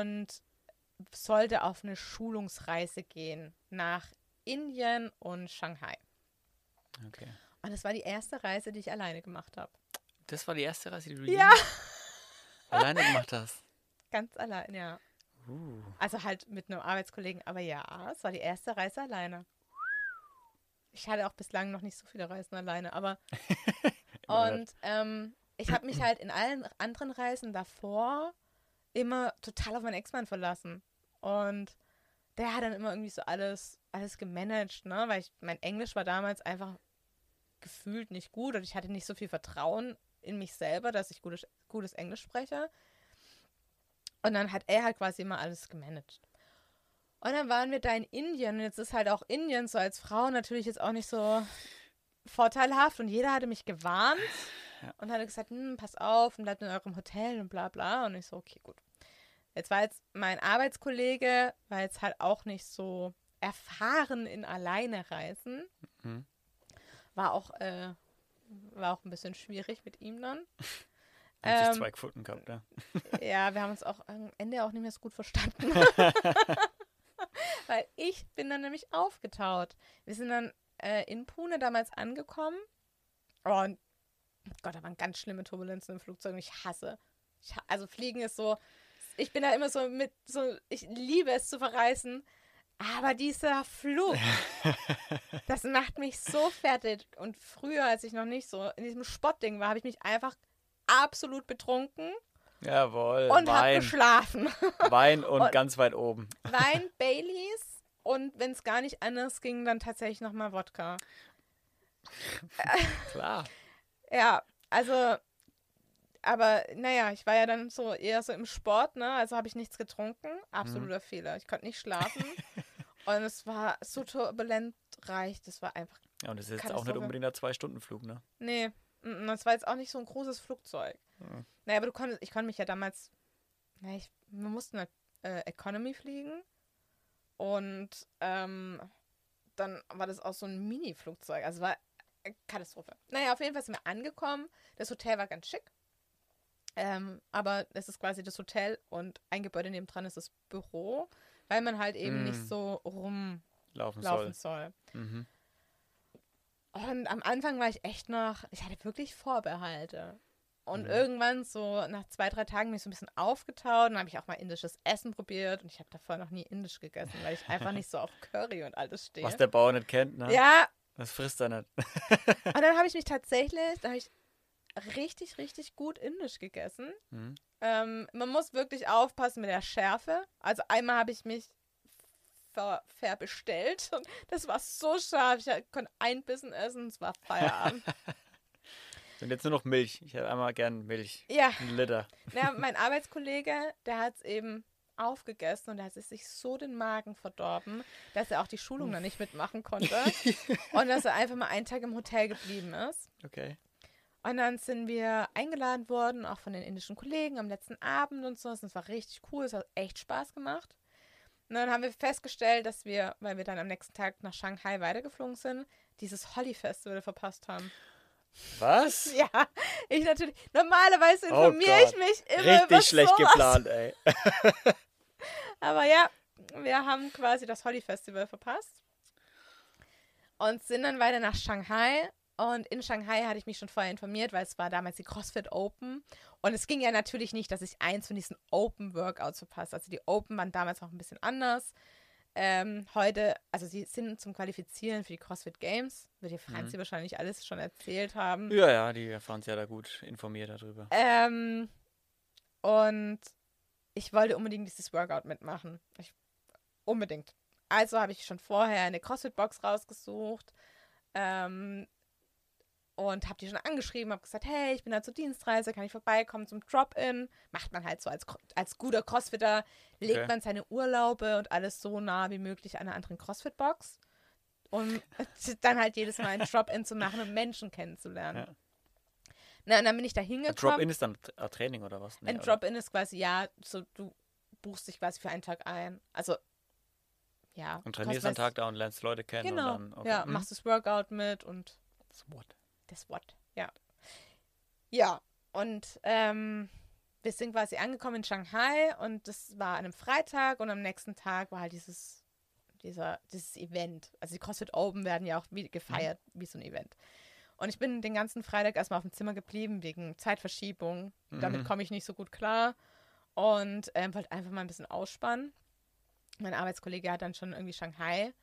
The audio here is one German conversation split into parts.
und sollte auf eine Schulungsreise gehen nach Indien und Shanghai. Okay. Und das war die erste Reise, die ich alleine gemacht habe. Das war die erste Reise, die du Ja. alleine gemacht hast. Ganz allein, ja. Uh. Also halt mit einem Arbeitskollegen, aber ja, es war die erste Reise alleine. Ich hatte auch bislang noch nicht so viele Reisen alleine, aber und ähm, ich habe mich halt in allen anderen Reisen davor immer total auf meinen Ex-Mann verlassen. Und der hat dann immer irgendwie so alles, alles gemanagt, ne? Weil ich, mein Englisch war damals einfach gefühlt nicht gut und ich hatte nicht so viel Vertrauen in mich selber, dass ich gutes, gutes Englisch spreche. Und dann hat er halt quasi immer alles gemanagt. Und dann waren wir da in Indien und jetzt ist halt auch Indien so als Frau natürlich jetzt auch nicht so vorteilhaft und jeder hatte mich gewarnt Ja. und hatte gesagt, hm, pass auf und bleibt in eurem Hotel und bla bla. Und ich so, okay, gut. Jetzt war jetzt mein Arbeitskollege, war jetzt halt auch nicht so erfahren in Alleinereisen. Mhm. War auch, äh, war auch ein bisschen schwierig mit ihm dann. Hat sich Ähm, zwei gefunden gehabt, ja. ja, wir haben uns auch am Ende auch nicht mehr so gut verstanden. Weil ich bin dann nämlich aufgetaut. Wir sind dann äh, in Pune damals angekommen. Oh, und Gott, da waren ganz schlimme Turbulenzen im Flugzeug und ich hasse. Ich, also Fliegen ist so, ich bin da immer so mit, so, ich liebe es zu verreisen. Aber dieser Flug, das macht mich so fertig. Und früher, als ich noch nicht so in diesem Sportding war, habe ich mich einfach absolut betrunken Jawohl. und habe geschlafen. Wein und, Und- ganz weit oben. Wein, Baileys und wenn es gar nicht anders ging, dann tatsächlich nochmal Wodka. Klar. Ja, also, aber naja, ich war ja dann so eher so im Sport, ne? Also habe ich nichts getrunken. Absoluter Fehler. Ich konnte nicht schlafen. und es war so turbulent reich. Das war einfach. Ja, und das ist jetzt auch nicht unbedingt ein Zwei-Stunden-Flug, ne? Nee, das war jetzt auch nicht so ein großes Flugzeug. Mhm. Naja, aber du konntest, ich konnte mich ja damals. Na, ich, wir mussten halt, äh, Economy fliegen. Und ähm, dann war das auch so ein Mini-Flugzeug. Also war eine Katastrophe. Naja, auf jeden Fall sind wir angekommen. Das Hotel war ganz schick. Ähm, aber es ist quasi das Hotel und ein Gebäude nebendran ist das Büro, weil man halt eben Mm. nicht so rumlaufen Laufen soll. soll. Mhm. Und am Anfang war ich echt noch, ich hatte wirklich Vorbehalte. Und Mhm. irgendwann, so nach zwei, drei Tagen, bin ich so ein bisschen aufgetaut. Dann habe ich auch mal indisches Essen probiert. Und ich habe davor noch nie indisch gegessen, weil ich einfach nicht so auf Curry und alles stehe. Was der Bauer nicht kennt, ne? ja, Das frisst er nicht. und dann habe ich mich tatsächlich, da habe ich richtig, richtig gut indisch gegessen. Mhm. Ähm, man muss wirklich aufpassen mit der Schärfe. Also einmal habe ich mich ver verbestellt und das war so scharf. Ich konnte ein Bissen essen, es war Feierabend. Und jetzt nur noch Milch. Ich hätte einmal gern Milch. ja, Ein Liter. Na, mein Arbeitskollege, der hat es eben aufgegessen und der hat sich so den Magen verdorben, dass er auch die Schulung dann nicht mitmachen konnte und dass er einfach mal einen Tag im Hotel geblieben ist. Okay. Und dann sind wir eingeladen worden, auch von den indischen Kollegen am letzten Abend und so. Das war richtig cool, es hat echt Spaß gemacht. Und dann haben wir festgestellt, dass wir, weil wir dann am nächsten Tag nach Shanghai weitergeflogen sind, dieses Holly-Festival verpasst haben. Was? Ja, ich natürlich. Normalerweise Oh informiere ich Gott. mich immer über Richtig schlecht sowas. geplant, ey. Aber ja, wir haben quasi das Holly Festival verpasst und sind dann weiter nach Shanghai. Und in Shanghai hatte ich mich schon vorher informiert, weil es war damals die CrossFit Open. Und es ging ja natürlich nicht, dass ich eins von diesen Open Workouts verpasse. Also die Open waren damals noch ein bisschen anders. Ähm, heute, also sie sind zum Qualifizieren für die CrossFit Games. Wird dir Franzi wahrscheinlich alles schon erzählt haben. Ja, ja, die erfahren ja da gut informiert darüber. Ähm, und ich wollte unbedingt dieses Workout mitmachen. Ich, unbedingt. Also habe ich schon vorher eine CrossFit-Box rausgesucht ähm, und habe die schon angeschrieben, habe gesagt, hey, ich bin da zur Dienstreise, kann ich vorbeikommen zum Drop-In? Macht man halt so als, als guter Crossfitter, legt Okay. man seine Urlaube und alles so nah wie möglich einer anderen CrossFit-Box, um dann halt jedes Mal ein Drop-In zu machen und Menschen kennenzulernen. Ja. Na, und dann bin ich da hingekommen. Drop-In ist dann ein Training oder was? Nee, Ein? Drop-in ist quasi, ja, so du buchst dich quasi für einen Tag ein. Also, ja. Und trainierst einen Tag da und lernst Leute kennen Genau, und dann. Okay. ja, mhm. machst das Workout mit und Wort. Das What, ja. Ja, und ähm, wir sind quasi angekommen in Shanghai und das war an einem Freitag und am nächsten Tag war halt dieses, dieser, dieses Event. Also die CrossFit Open werden ja auch wie gefeiert, mhm. wie so ein Event. Und ich bin den ganzen Freitag erstmal auf dem Zimmer geblieben wegen Zeitverschiebung. Mhm. Damit komme ich nicht so gut klar und ähm, wollte einfach mal ein bisschen ausspannen. Mein Arbeitskollege hat dann schon irgendwie Shanghai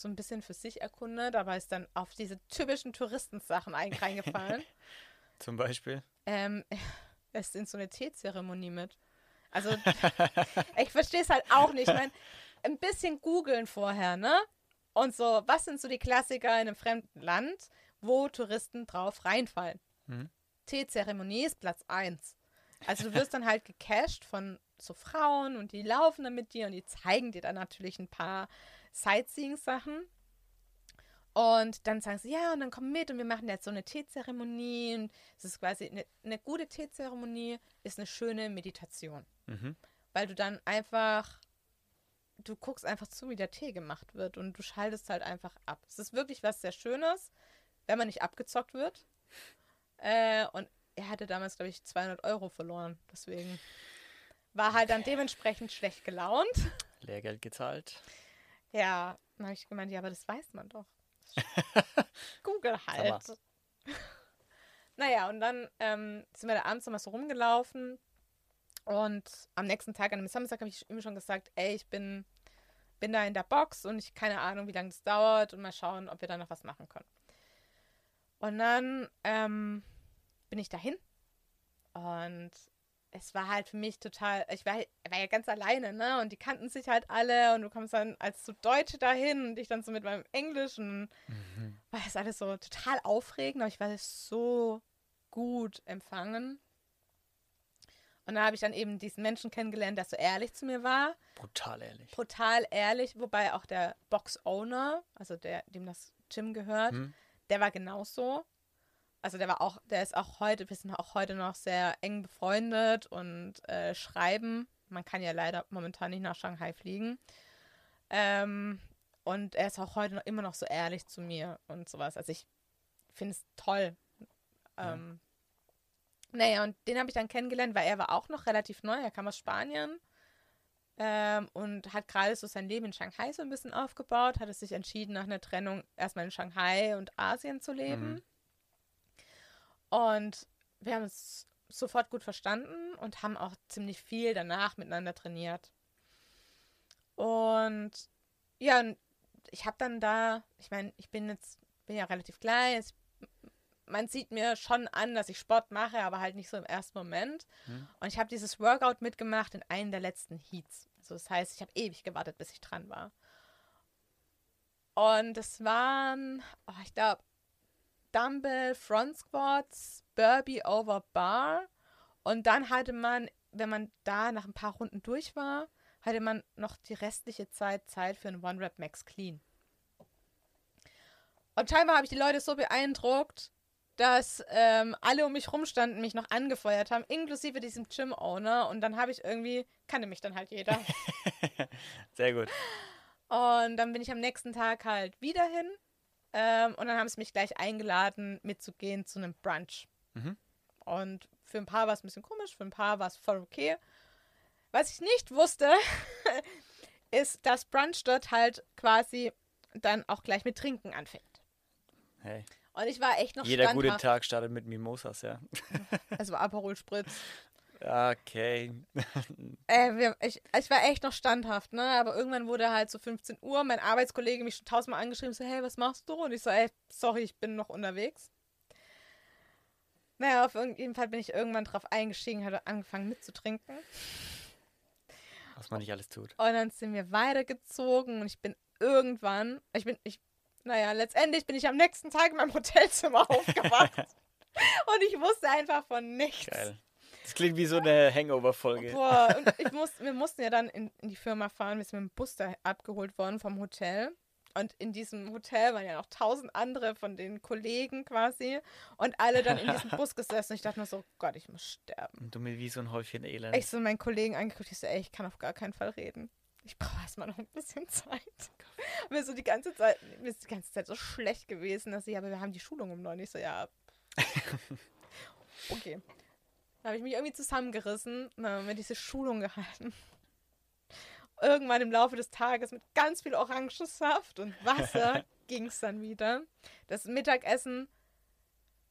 so ein bisschen für sich erkundet, aber ist dann auf diese typischen Touristensachen reingefallen. Zum Beispiel? Ähm, es ist in so eine Teezeremonie mit. Also, ich verstehe es halt auch nicht. Ich meine, ein bisschen googeln vorher, ne? Und so, was sind so die Klassiker in einem fremden Land, wo Touristen drauf reinfallen? Mhm. Teezeremonie ist Platz 1. Also du wirst dann halt gecasht von so Frauen und die laufen dann mit dir und die zeigen dir dann natürlich ein paar Sightseeing-Sachen. Und dann sagen sie, ja, und dann komm mit und wir machen jetzt so eine Teezeremonie. Und es ist quasi eine, eine gute Teezeremonie, ist eine schöne Meditation. Mhm. Weil du dann einfach, du guckst einfach zu, wie der Tee gemacht wird und du schaltest halt einfach ab. Es ist wirklich was sehr Schönes, wenn man nicht abgezockt wird. Äh, und er hatte damals, glaube ich, 200 Euro verloren. Deswegen war halt dann dementsprechend schlecht gelaunt. Lehrgeld gezahlt. Ja, dann habe ich gemeint, ja, aber das weiß man doch. Google halt. naja, und dann ähm, sind wir da abends nochmal so rumgelaufen. Und am nächsten Tag, an dem Samstag, habe ich ihm schon gesagt, ey, ich bin, bin da in der Box und ich keine Ahnung, wie lange das dauert und mal schauen, ob wir da noch was machen können. Und dann ähm, bin ich dahin und es war halt für mich total, ich war, war, ja ganz alleine, ne? Und die kannten sich halt alle und du kommst dann als so Deutsche dahin und ich dann so mit meinem Englisch und mhm. war das alles so total aufregend, aber ich war so gut empfangen. Und da habe ich dann eben diesen Menschen kennengelernt, der so ehrlich zu mir war. Brutal ehrlich. Brutal ehrlich, wobei auch der Box-Owner, also der, dem das Gym gehört, mhm. der war genauso also der war auch, der ist auch heute, wir sind auch heute noch sehr eng befreundet und äh, schreiben. Man kann ja leider momentan nicht nach Shanghai fliegen. Ähm, und er ist auch heute noch immer noch so ehrlich zu mir und sowas. Also ich finde es toll. Ähm, ja. Naja, und den habe ich dann kennengelernt, weil er war auch noch relativ neu. Er kam aus Spanien ähm, und hat gerade so sein Leben in Shanghai so ein bisschen aufgebaut. Hat es sich entschieden, nach einer Trennung erstmal in Shanghai und Asien zu leben. Mhm. Und wir haben es sofort gut verstanden und haben auch ziemlich viel danach miteinander trainiert. Und ja, ich habe dann da, ich meine, ich bin jetzt, bin ja relativ klein, ich, man sieht mir schon an, dass ich Sport mache, aber halt nicht so im ersten Moment. Hm. Und ich habe dieses Workout mitgemacht in einem der letzten Heats. Also das heißt, ich habe ewig gewartet, bis ich dran war. Und es waren, oh, ich glaube, Dumbbell Front Squats, Burpee over Bar. Und dann hatte man, wenn man da nach ein paar Runden durch war, hatte man noch die restliche Zeit Zeit für einen One-Rep Max Clean. Und scheinbar habe ich die Leute so beeindruckt, dass ähm, alle um mich rumstanden, mich noch angefeuert haben, inklusive diesem Gym-Owner. Und dann habe ich irgendwie, kannte mich dann halt jeder. Sehr gut. Und dann bin ich am nächsten Tag halt wieder hin ähm, und dann haben sie mich gleich eingeladen, mitzugehen zu einem Brunch. Mhm. Und für ein paar war es ein bisschen komisch, für ein paar war es voll okay. Was ich nicht wusste, ist, dass Brunch dort halt quasi dann auch gleich mit Trinken anfängt. Hey. Und ich war echt noch Jeder standhaft. gute Tag startet mit Mimosas, ja. Es war Aperol Spritz. Okay. äh, ich, ich war echt noch standhaft, ne? Aber irgendwann wurde halt so 15 Uhr, mein Arbeitskollege mich schon tausendmal angeschrieben, so, hey, was machst du? Und ich so, ey, sorry, ich bin noch unterwegs. Naja, auf jeden Fall bin ich irgendwann drauf eingestiegen, hatte angefangen mitzutrinken. Was man nicht alles tut. Und dann sind wir weitergezogen und ich bin irgendwann, ich bin, ich, naja, letztendlich bin ich am nächsten Tag in meinem Hotelzimmer aufgewacht. und ich wusste einfach von nichts. Geil. Das klingt wie so eine Hangover-Folge. Boah, und ich muss, wir mussten ja dann in, in die Firma fahren. Wir sind mit dem Bus da abgeholt worden vom Hotel. Und in diesem Hotel waren ja noch tausend andere von den Kollegen quasi. Und alle dann in diesem Bus gesessen. Und ich dachte mir so, Gott, ich muss sterben. Und du mir wie so ein Häufchen Elend. Ich so meinen Kollegen angeguckt. Ich so, ey, ich kann auf gar keinen Fall reden. Ich brauche erstmal noch ein bisschen Zeit. mir so die ganze Zeit, mir ist die ganze Zeit so schlecht gewesen, dass ich, aber wir haben die Schulung um neun. Ich so, ja. okay. Da habe ich mich irgendwie zusammengerissen und dann haben wir diese Schulung gehalten. Irgendwann im Laufe des Tages mit ganz viel Orangensaft und Wasser ging es dann wieder. Das Mittagessen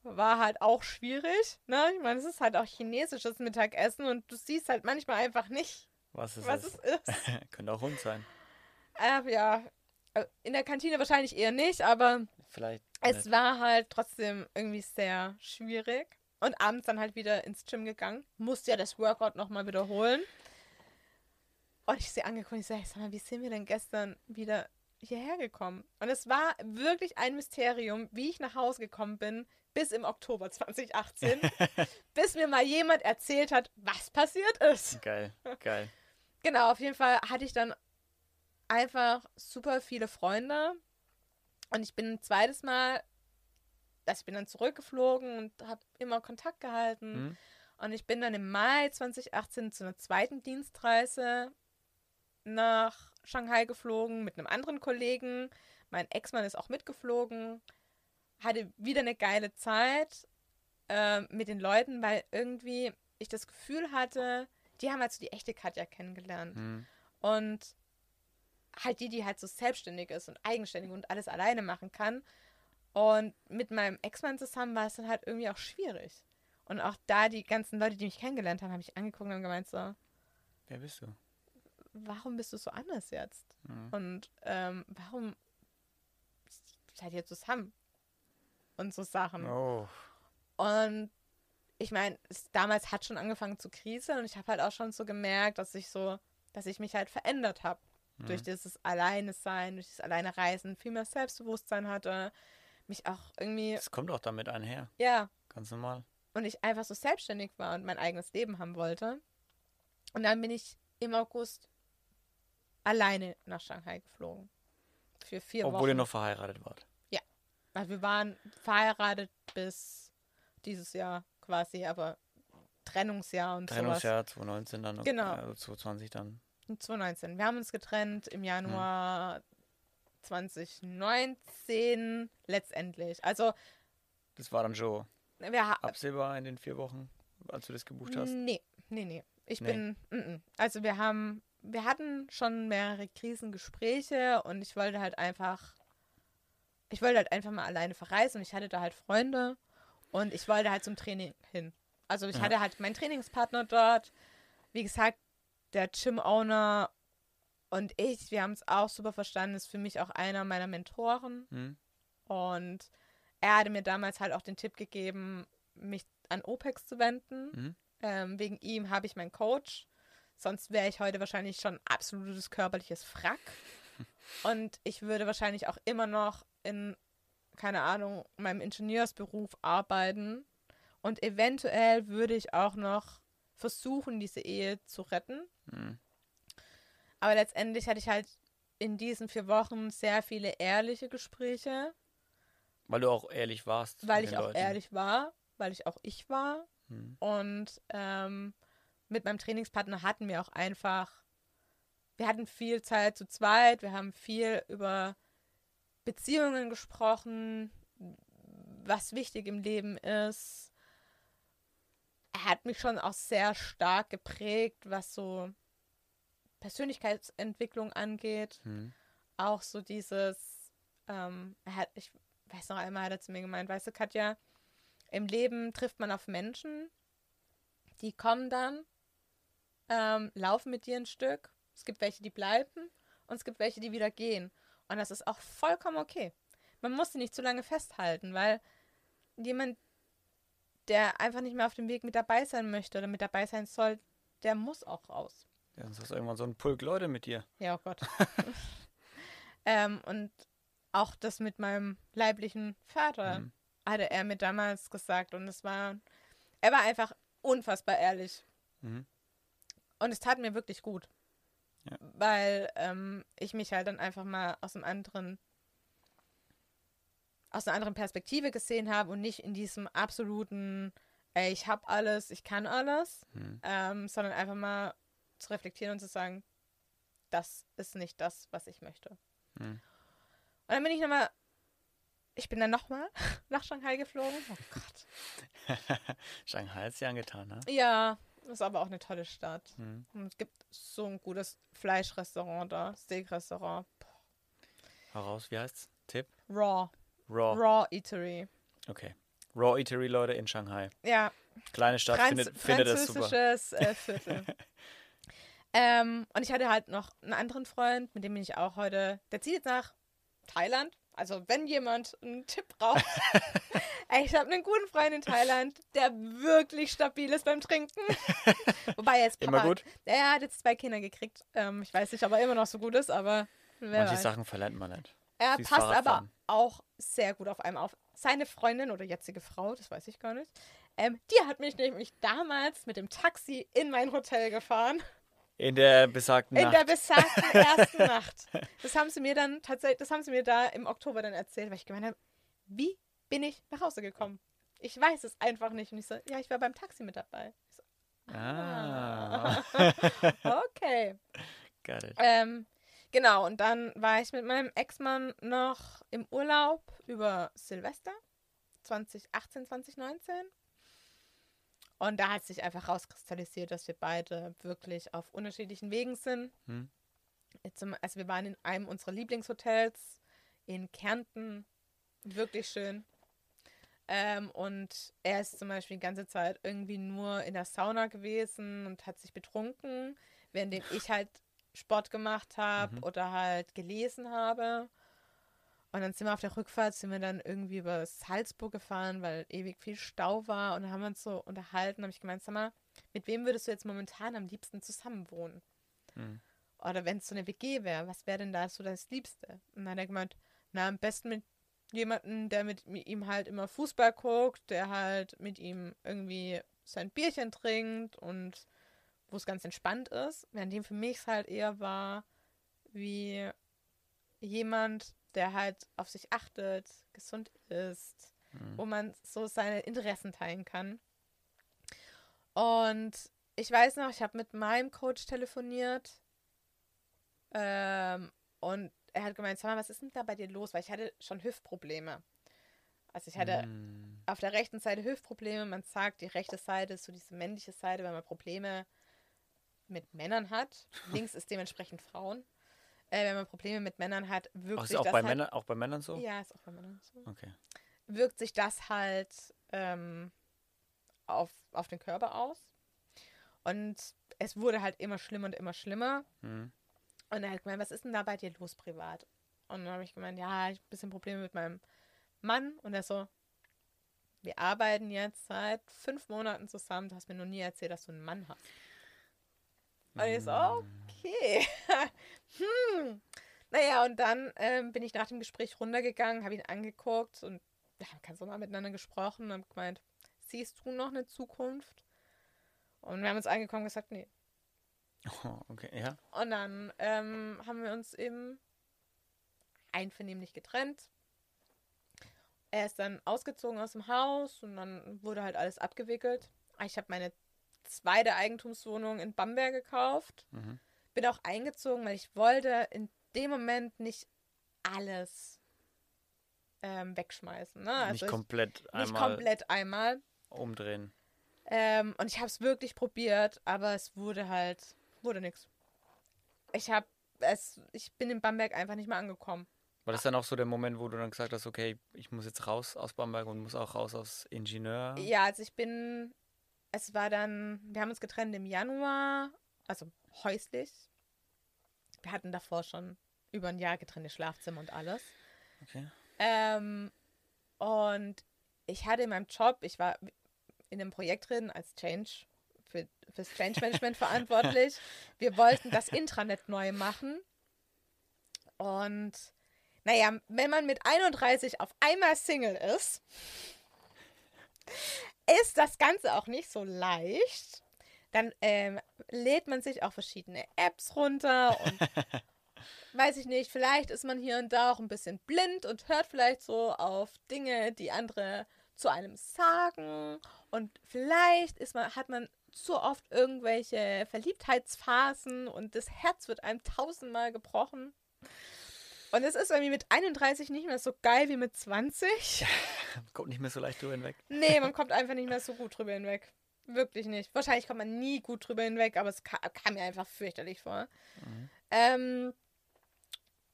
war halt auch schwierig. Ne? Ich meine, es ist halt auch chinesisches Mittagessen und du siehst halt manchmal einfach nicht, Was ist was es? es ist. Könnte auch Hund sein. Äh, ja, in der Kantine wahrscheinlich eher nicht, aber Vielleicht. es nicht. war halt trotzdem irgendwie sehr schwierig. Und abends dann halt wieder ins Gym gegangen. Musste ja das Workout nochmal wiederholen. Und ich sie angeguckt, ich sage, sag mal, wie sind wir denn gestern wieder hierher gekommen? Und es war wirklich ein Mysterium, wie ich nach Hause gekommen bin, bis im Oktober 2018, bis mir mal jemand erzählt hat, was passiert ist. Geil, geil. Genau, auf jeden Fall hatte ich dann einfach super viele Freunde. Und ich bin ein zweites Mal, also ich bin dann zurückgeflogen und habe immer Kontakt gehalten. Hm? Und ich bin dann im Mai 2018 zu einer zweiten Dienstreise nach Shanghai geflogen mit einem anderen Kollegen. Mein Ex-Mann ist auch mitgeflogen. Hatte wieder eine geile Zeit äh, mit den Leuten, weil irgendwie ich das Gefühl hatte, die haben halt so die echte Katja kennengelernt. Hm. Und halt die, die halt so selbstständig ist und eigenständig und alles alleine machen kann. Und mit meinem Ex-Mann zusammen war es dann halt irgendwie auch schwierig. Und auch da die ganzen Leute, die mich kennengelernt haben, habe ich angeguckt und gemeint so, Wer bist du? warum bist du so anders jetzt? Hm. Und ähm, warum seid ihr zusammen? Und so Sachen. Oh. Und ich meine, damals hat schon angefangen zu kriseln und ich habe halt auch schon so gemerkt, dass ich so, dass ich mich halt verändert habe. Hm. Durch dieses Alleine sein, durch das Alleine Reisen, viel mehr Selbstbewusstsein hatte, mich auch irgendwie, Das kommt auch damit einher. ja, Ganz normal. und ich einfach so selbstständig war und mein eigenes Leben haben wollte. Und dann bin ich im August alleine nach Shanghai geflogen. Für vier Obwohl Wochen. ihr noch verheiratet wart. Also wir waren verheiratet bis dieses Jahr quasi, aber Trennungsjahr und sowas. Trennungsjahr 2019 dann. Genau. Also 2020 dann. 2019. Wir haben uns getrennt im Januar 2019 letztendlich. Also Das war dann schon wir absehbar in den vier Wochen, als du das gebucht hast. Nee, nee, nee. Ich Nee. bin. Mm -mm. Also wir haben, wir hatten schon mehrere Krisengespräche und ich wollte halt einfach, ich wollte halt einfach mal alleine verreisen und ich hatte da halt Freunde und ich wollte halt zum Training hin. Also ich Ja. hatte halt meinen Trainingspartner dort, wie gesagt, der Gym-Owner und ich, wir haben es auch super verstanden, ist für mich auch einer meiner Mentoren. Hm? Und er hatte mir damals halt auch den Tipp gegeben, mich an OPEX zu wenden. Mhm. Ähm, wegen ihm habe ich meinen Coach. Sonst wäre ich heute wahrscheinlich schon absolutes körperliches Frack. Und ich würde wahrscheinlich auch immer noch in, keine Ahnung, meinem Ingenieursberuf arbeiten. Und eventuell würde ich auch noch versuchen, diese Ehe zu retten. Hm. Aber letztendlich hatte ich halt in diesen vier Wochen sehr viele ehrliche Gespräche, Weil du auch ehrlich warst. weil ich auch Leuten. ehrlich war, weil ich auch ich war. Hm. Und ähm, mit meinem Trainingspartner hatten wir auch einfach, wir hatten viel Zeit zu zweit, wir haben viel über Beziehungen gesprochen, was wichtig im Leben ist. Er hat mich schon auch sehr stark geprägt, was so Persönlichkeitsentwicklung angeht. Hm. Auch so dieses, ähm, er hat, ich weiß noch einmal, hat er zu mir gemeint, weißt du, Katja, im Leben trifft man auf Menschen, die kommen dann, ähm, laufen mit dir ein Stück. Es gibt welche, die bleiben und es gibt welche, die wieder gehen. Und das ist auch vollkommen okay. Man muss sie nicht zu lange festhalten, weil jemand, der einfach nicht mehr auf dem Weg mit dabei sein möchte oder mit dabei sein soll, der muss auch raus. Ja, sonst hast du irgendwann so einen Pulk Leute mit dir. Ja, oh Gott. ähm, und auch das mit meinem leiblichen Vater Hm. hatte er mir damals gesagt und es war, er war einfach unfassbar ehrlich Mhm. und es tat mir wirklich gut, Ja. weil ähm, ich mich halt dann einfach mal aus einem anderen, aus einer anderen Perspektive gesehen habe und nicht in diesem absoluten, ey, ich hab alles, ich kann alles, Hm. ähm, sondern einfach mal zu reflektieren und zu sagen, das ist nicht das, was ich möchte. Hm. Und dann bin ich nochmal, ich bin dann nochmal nach Shanghai geflogen. Oh Gott. Shanghai ist ja angetan, ne? Ja, ist aber auch eine tolle Stadt. Mhm. Und es gibt so ein gutes Fleischrestaurant da, Steakrestaurant. Heraus, wie heißt's? Tipp? Raw. Raw. Raw Eatery. Okay. Raw Eatery, Leute, in Shanghai. Ja, Kleine Stadt, Franz findet, findet das super. französisches äh, Viertel. ähm, und ich hatte halt noch einen anderen Freund, mit dem bin ich auch heute. Der zieht jetzt nach Thailand. Also, wenn jemand einen Tipp braucht. Ich habe einen guten Freund in Thailand, der wirklich stabil ist beim Trinken. Wobei er ist Immer Papa. gut? Er hat jetzt zwei Kinder gekriegt. Ähm, ich weiß nicht, ob er immer noch so gut ist, aber wer Manche weiß. Sachen verlernt man nicht. Er Süß passt aber auch sehr gut auf einem auf. Seine Freundin oder jetzige Frau, das weiß ich gar nicht, ähm, die hat mich nämlich damals mit dem Taxi in mein Hotel gefahren. In der besagten In Nacht. der besagten ersten Nacht. Das haben sie mir dann tatsächlich, das haben sie mir da im Oktober dann erzählt, weil ich gemeint habe, wie bin ich nach Hause gekommen? Ich weiß es einfach nicht. Und ich so, ja, ich war beim Taxi mit dabei. So, Ah. okay. Got it. Ähm, genau, und dann war ich mit meinem Ex-Mann noch im Urlaub über Silvester 2018, 2019. Und da hat sich einfach rauskristallisiert, dass wir beide wirklich auf unterschiedlichen Wegen sind. Hm. Also wir waren in einem unserer Lieblingshotels in Kärnten. Wirklich schön. Ähm, und er ist zum Beispiel die ganze Zeit irgendwie nur in der Sauna gewesen und hat sich betrunken, währenddem ich halt Sport gemacht habe Mhm. oder halt gelesen habe. Und dann sind wir auf der Rückfahrt, sind wir dann irgendwie über Salzburg gefahren, weil ewig viel Stau war. Und dann haben wir uns so unterhalten. habe ich gemeint, sag mal, mit wem würdest du jetzt momentan am liebsten zusammenwohnen? Hm. Oder wenn es so eine WG wäre, was wäre denn da so das Liebste? Und dann hat er gemeint, na, am besten mit jemandem, der mit mi- ihm halt immer Fußball guckt, der halt mit ihm irgendwie sein Bierchen trinkt und wo es ganz entspannt ist. Währenddem für mich es halt eher war, wie jemand, der halt auf sich achtet, gesund ist, Hm. wo man so seine Interessen teilen kann. Und ich weiß noch, ich habe mit meinem Coach telefoniert ähm, und er hat gemeint, sag mal, was ist denn da bei dir los? Weil ich hatte schon Hüftprobleme. Also ich hatte Hm. auf der rechten Seite Hüftprobleme. Man sagt, die rechte Seite ist so diese männliche Seite, wenn man Probleme mit Männern hat. Links ist dementsprechend Frauen. Äh, wenn man Probleme mit Männern hat, wirkt Ach, sich das bei, halt, Männern, auch bei Männern so? Ja, ist auch bei Männern so. Okay. Wirkt sich das halt ähm, auf, auf den Körper aus. Und es wurde halt immer schlimmer und immer schlimmer. Hm. Und er hat gemeint, was ist denn da bei dir los privat? Und dann habe ich gemeint, ja, ich habe ein bisschen Probleme mit meinem Mann. Und er so, wir arbeiten jetzt seit fünf Monaten zusammen. Du hast mir noch nie erzählt, dass du einen Mann hast. Und ich so, okay. hm. Naja, und dann ähm, bin ich nach dem Gespräch runtergegangen, habe ihn angeguckt und wir haben ganz normal miteinander gesprochen und haben gemeint, siehst du noch eine Zukunft? Und wir haben uns angekommen und gesagt, nee. Oh, okay, ja. Und dann ähm, haben wir uns eben einvernehmlich getrennt. Er ist dann ausgezogen aus dem Haus und dann wurde halt alles abgewickelt. Ich habe meine zweite Eigentumswohnung in Bamberg gekauft. Mhm. Bin auch eingezogen, weil ich wollte in dem Moment nicht alles ähm, wegschmeißen. Ne? Also nicht ich, komplett nicht einmal komplett einmal. umdrehen. Ähm, und ich habe es wirklich probiert, aber es wurde halt, wurde nichts. Ich habe es, ich bin in Bamberg einfach nicht mehr angekommen. War das dann auch so der Moment, wo du dann gesagt hast, okay, ich muss jetzt raus aus Bamberg und muss auch raus aus Ingenieur? Ja, also ich bin, es war dann, wir haben uns getrennt im Januar, also häuslich. Wir hatten davor schon über ein Jahr getrennte Schlafzimmer und alles. Okay. Ähm, und ich hatte in meinem Job, ich war in einem Projekt drin als Change, für, fürs Change Management verantwortlich. Wir wollten das Intranet neu machen. Und naja, wenn man mit 31 auf einmal Single ist, ist das Ganze auch nicht so leicht. Dann ähm, lädt man sich auch verschiedene Apps runter und weiß ich nicht, vielleicht ist man hier und da auch ein bisschen blind und hört vielleicht so auf Dinge, die andere zu einem sagen. Und vielleicht ist man, hat man zu oft irgendwelche Verliebtheitsphasen und das Herz wird einem tausendmal gebrochen. Und es ist irgendwie mit 31 nicht mehr so geil wie mit 20. Kommt nicht mehr so leicht drüber hinweg. Nee, man kommt einfach nicht mehr so gut drüber hinweg. Wirklich nicht. Wahrscheinlich kommt man nie gut drüber hinweg, aber es kam, kam mir einfach fürchterlich vor. Mhm. Ähm,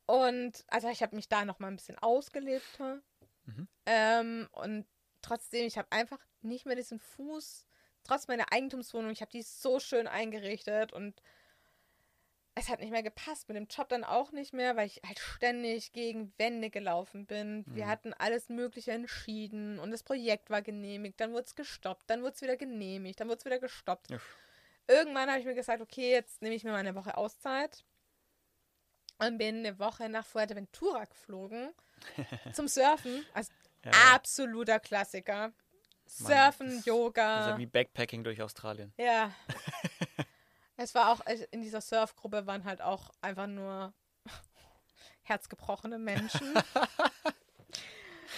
und also ich habe mich da noch mal ein bisschen ausgelebt. Mhm. Ähm, und trotzdem, ich habe einfach nicht mehr diesen Fuß, trotz meiner Eigentumswohnung, ich habe die so schön eingerichtet und es hat nicht mehr gepasst, mit dem Job dann auch nicht mehr, weil ich halt ständig gegen Wände gelaufen bin. Wir Mhm. hatten alles Mögliche entschieden und das Projekt war genehmigt, dann wurde es gestoppt, dann wurde es wieder genehmigt, dann wurde es wieder gestoppt. Ja. Irgendwann habe ich mir gesagt, okay, jetzt nehme ich mir mal eine Woche Auszeit und bin eine Woche nach Fuerteventura geflogen zum Surfen. Also Ja, absoluter Klassiker. Mann, Surfen, das- Das ist Yoga. ja wie Backpacking durch Australien. Ja. es war auch, äh, in dieser Surfgruppe waren halt auch einfach nur herzgebrochene Menschen.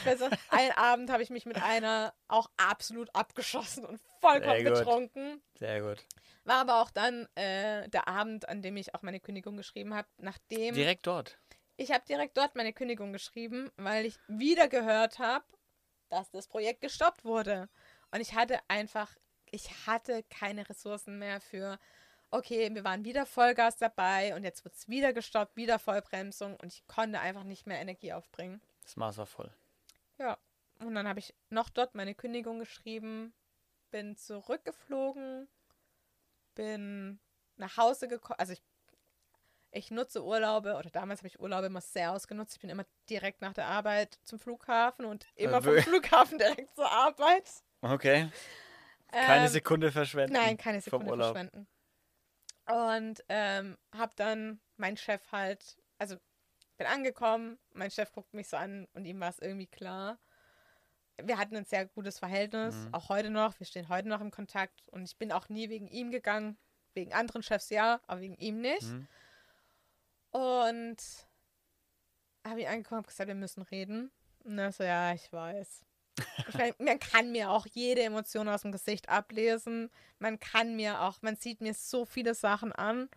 also, einen Abend habe ich mich mit einer auch absolut abgeschossen und vollkommen Sehr betrunken. Sehr gut. War aber auch dann äh, der Abend, an dem ich auch meine Kündigung geschrieben habe, nachdem Direkt dort. ich habe direkt dort meine Kündigung geschrieben, weil ich wieder gehört habe, dass das Projekt gestoppt wurde. Und ich hatte einfach, ich hatte keine Ressourcen mehr für, okay, wir waren wieder Vollgas dabei und jetzt wird es wieder gestoppt, wieder Vollbremsung und ich konnte einfach nicht mehr Energie aufbringen. Das Maß war voll. Ja, und dann habe ich noch dort meine Kündigung geschrieben, bin zurückgeflogen, bin nach Hause gekommen. Also ich, ich nutze Urlaube, oder damals habe ich Urlaube immer sehr ausgenutzt. Ich bin immer direkt nach der Arbeit zum Flughafen und immer vom wir- Flughafen direkt zur Arbeit. Okay. Keine Ähm, Sekunde verschwenden. Nein, keine vom Sekunde verschwenden. Und ähm, hab dann mein Chef halt, also bin angekommen, mein Chef guckt mich so an und ihm war es irgendwie klar. Wir hatten ein sehr gutes Verhältnis, Mhm. auch heute noch. Wir stehen heute noch im Kontakt und ich bin auch nie wegen ihm gegangen. Wegen anderen Chefs ja, aber wegen ihm nicht. Mhm. Und habe ihn angekommen und gesagt, wir müssen reden. Und er so, ja, ich weiß. Ich mein, man kann mir auch jede Emotion aus dem Gesicht ablesen. Man kann mir auch, man sieht mir so viele Sachen an.